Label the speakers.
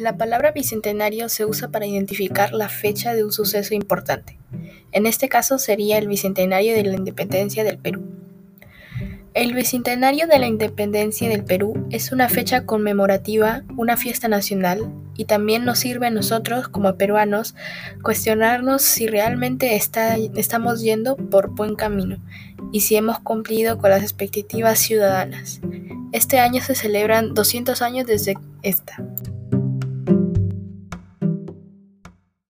Speaker 1: La palabra bicentenario se usa para identificar la fecha de un suceso importante. En este caso sería el bicentenario de la independencia del Perú. El bicentenario de la independencia del Perú es una fecha conmemorativa, una fiesta nacional, y también nos sirve a nosotros como peruanos cuestionarnos si realmente estamos yendo por buen camino y si hemos cumplido con las expectativas ciudadanas. Este año se celebran 200 años desde esta.